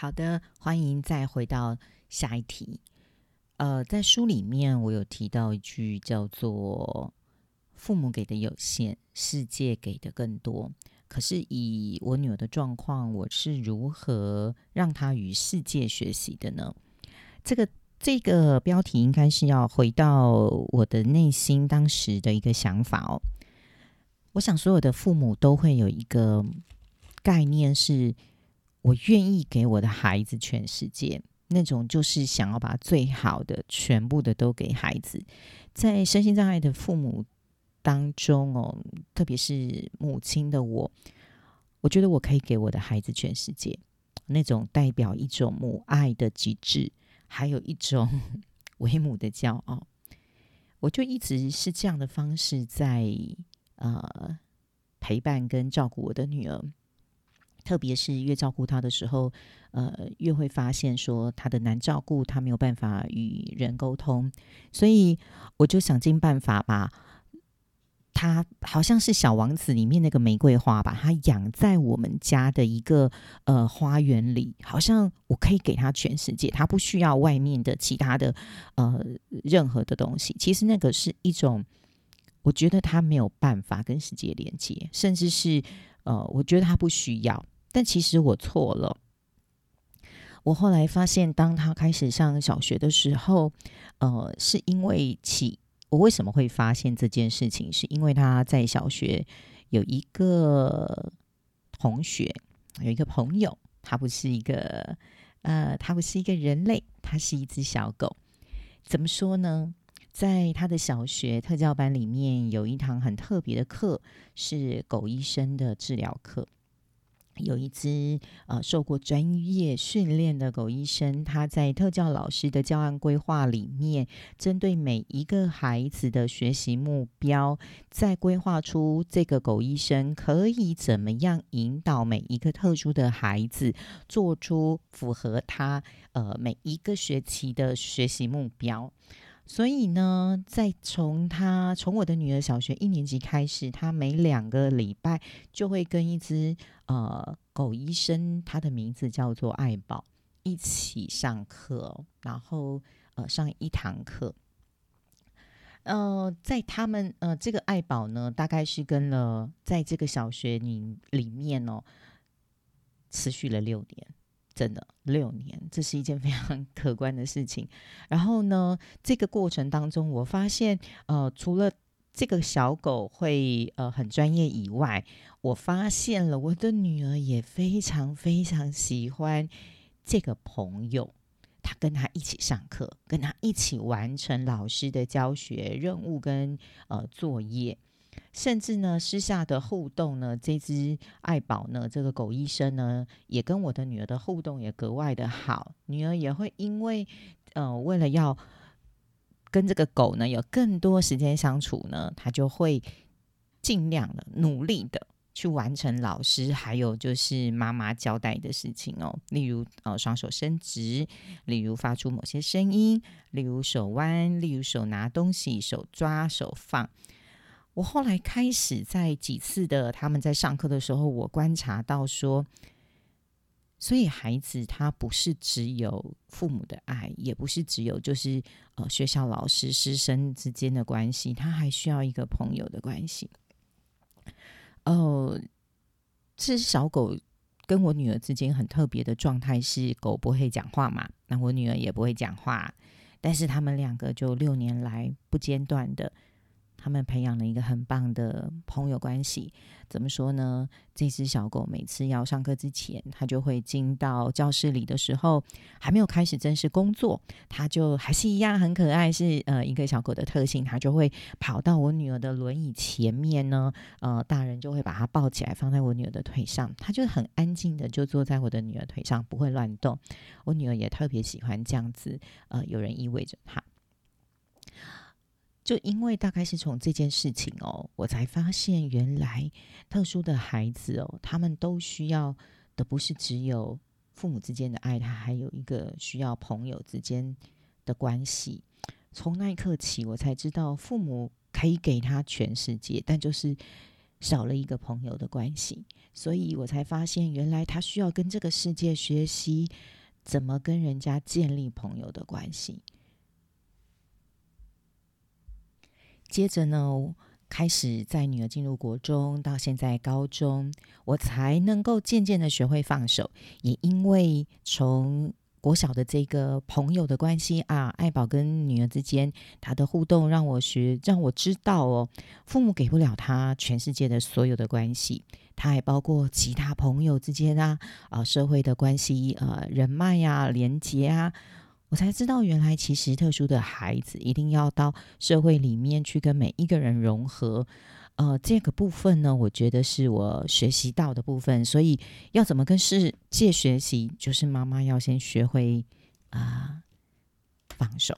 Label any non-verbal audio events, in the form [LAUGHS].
好的，欢迎再回到下一题。呃，在书里面我有提到一句叫做“父母给的有限，世界给的更多”。可是以我女儿的状况，我是如何让她与世界学习的呢？这个这个标题应该是要回到我的内心当时的一个想法哦。我想所有的父母都会有一个概念，是我愿意给我的孩子全世界。那种就是想要把最好的全部的都给孩子，在身心障碍的父母当中哦，特别是母亲的我，我觉得我可以给我的孩子全世界，那种代表一种母爱的极致，还有一种 [LAUGHS] 为母的骄傲，我就一直是这样的方式在呃陪伴跟照顾我的女儿。特别是越照顾他的时候，呃，越会发现说他的难照顾，他没有办法与人沟通，所以我就想尽办法把他好像是小王子里面那个玫瑰花，把它养在我们家的一个呃花园里，好像我可以给他全世界，他不需要外面的其他的呃任何的东西。其实那个是一种，我觉得他没有办法跟世界连接，甚至是呃，我觉得他不需要。但其实我错了。我后来发现，当他开始上小学的时候，呃，是因为起我为什么会发现这件事情？是因为他在小学有一个同学，有一个朋友，他不是一个呃，他不是一个人类，他是一只小狗。怎么说呢？在他的小学特教班里面，有一堂很特别的课，是狗医生的治疗课。有一只呃受过专业训练的狗医生，他在特教老师的教案规划里面，针对每一个孩子的学习目标，在规划出这个狗医生可以怎么样引导每一个特殊的孩子，做出符合他呃每一个学期的学习目标。所以呢，在从他从我的女儿小学一年级开始，他每两个礼拜就会跟一只呃狗医生，他的名字叫做爱宝，一起上课，然后呃上一堂课。呃，在他们呃这个爱宝呢，大概是跟了在这个小学里里面哦，持续了六年。真的六年，这是一件非常可观的事情。然后呢，这个过程当中，我发现，呃，除了这个小狗会呃很专业以外，我发现了我的女儿也非常非常喜欢这个朋友。他跟他一起上课，跟他一起完成老师的教学任务跟呃作业。甚至呢，私下的互动呢，这只爱宝呢，这个狗医生呢，也跟我的女儿的互动也格外的好。女儿也会因为，呃，为了要跟这个狗呢有更多时间相处呢，她就会尽量的努力的去完成老师还有就是妈妈交代的事情哦。例如，呃，双手伸直，例如发出某些声音，例如手弯，例如手拿东西，手抓，手放。我后来开始在几次的他们在上课的时候，我观察到说，所以孩子他不是只有父母的爱，也不是只有就是呃学校老师师生之间的关系，他还需要一个朋友的关系。哦，这小狗跟我女儿之间很特别的状态是，狗不会讲话嘛，那我女儿也不会讲话，但是他们两个就六年来不间断的。他们培养了一个很棒的朋友关系，怎么说呢？这只小狗每次要上课之前，它就会进到教室里的时候，还没有开始正式工作，它就还是一样很可爱，是呃一个小狗的特性，它就会跑到我女儿的轮椅前面呢，呃，大人就会把它抱起来放在我女儿的腿上，它就很安静的就坐在我的女儿腿上，不会乱动。我女儿也特别喜欢这样子，呃，有人依偎着她。就因为大概是从这件事情哦，我才发现原来特殊的孩子哦，他们都需要的不是只有父母之间的爱，他还有一个需要朋友之间的关系。从那一刻起，我才知道父母可以给他全世界，但就是少了一个朋友的关系。所以我才发现，原来他需要跟这个世界学习怎么跟人家建立朋友的关系。接着呢，开始在女儿进入国中，到现在高中，我才能够渐渐的学会放手。也因为从国小的这个朋友的关系啊，爱宝跟女儿之间他的互动，让我学，让我知道哦，父母给不了他全世界的所有的关系，他还包括其他朋友之间啊，啊，社会的关系，呃，人脉呀，连接啊，我才知道原来其实特殊的孩子一定要到社会里面去跟每一个人融合。呃，这个部分呢，我觉得是我学习到的部分，所以要怎么跟世界学习，就是妈妈要先学会啊放手。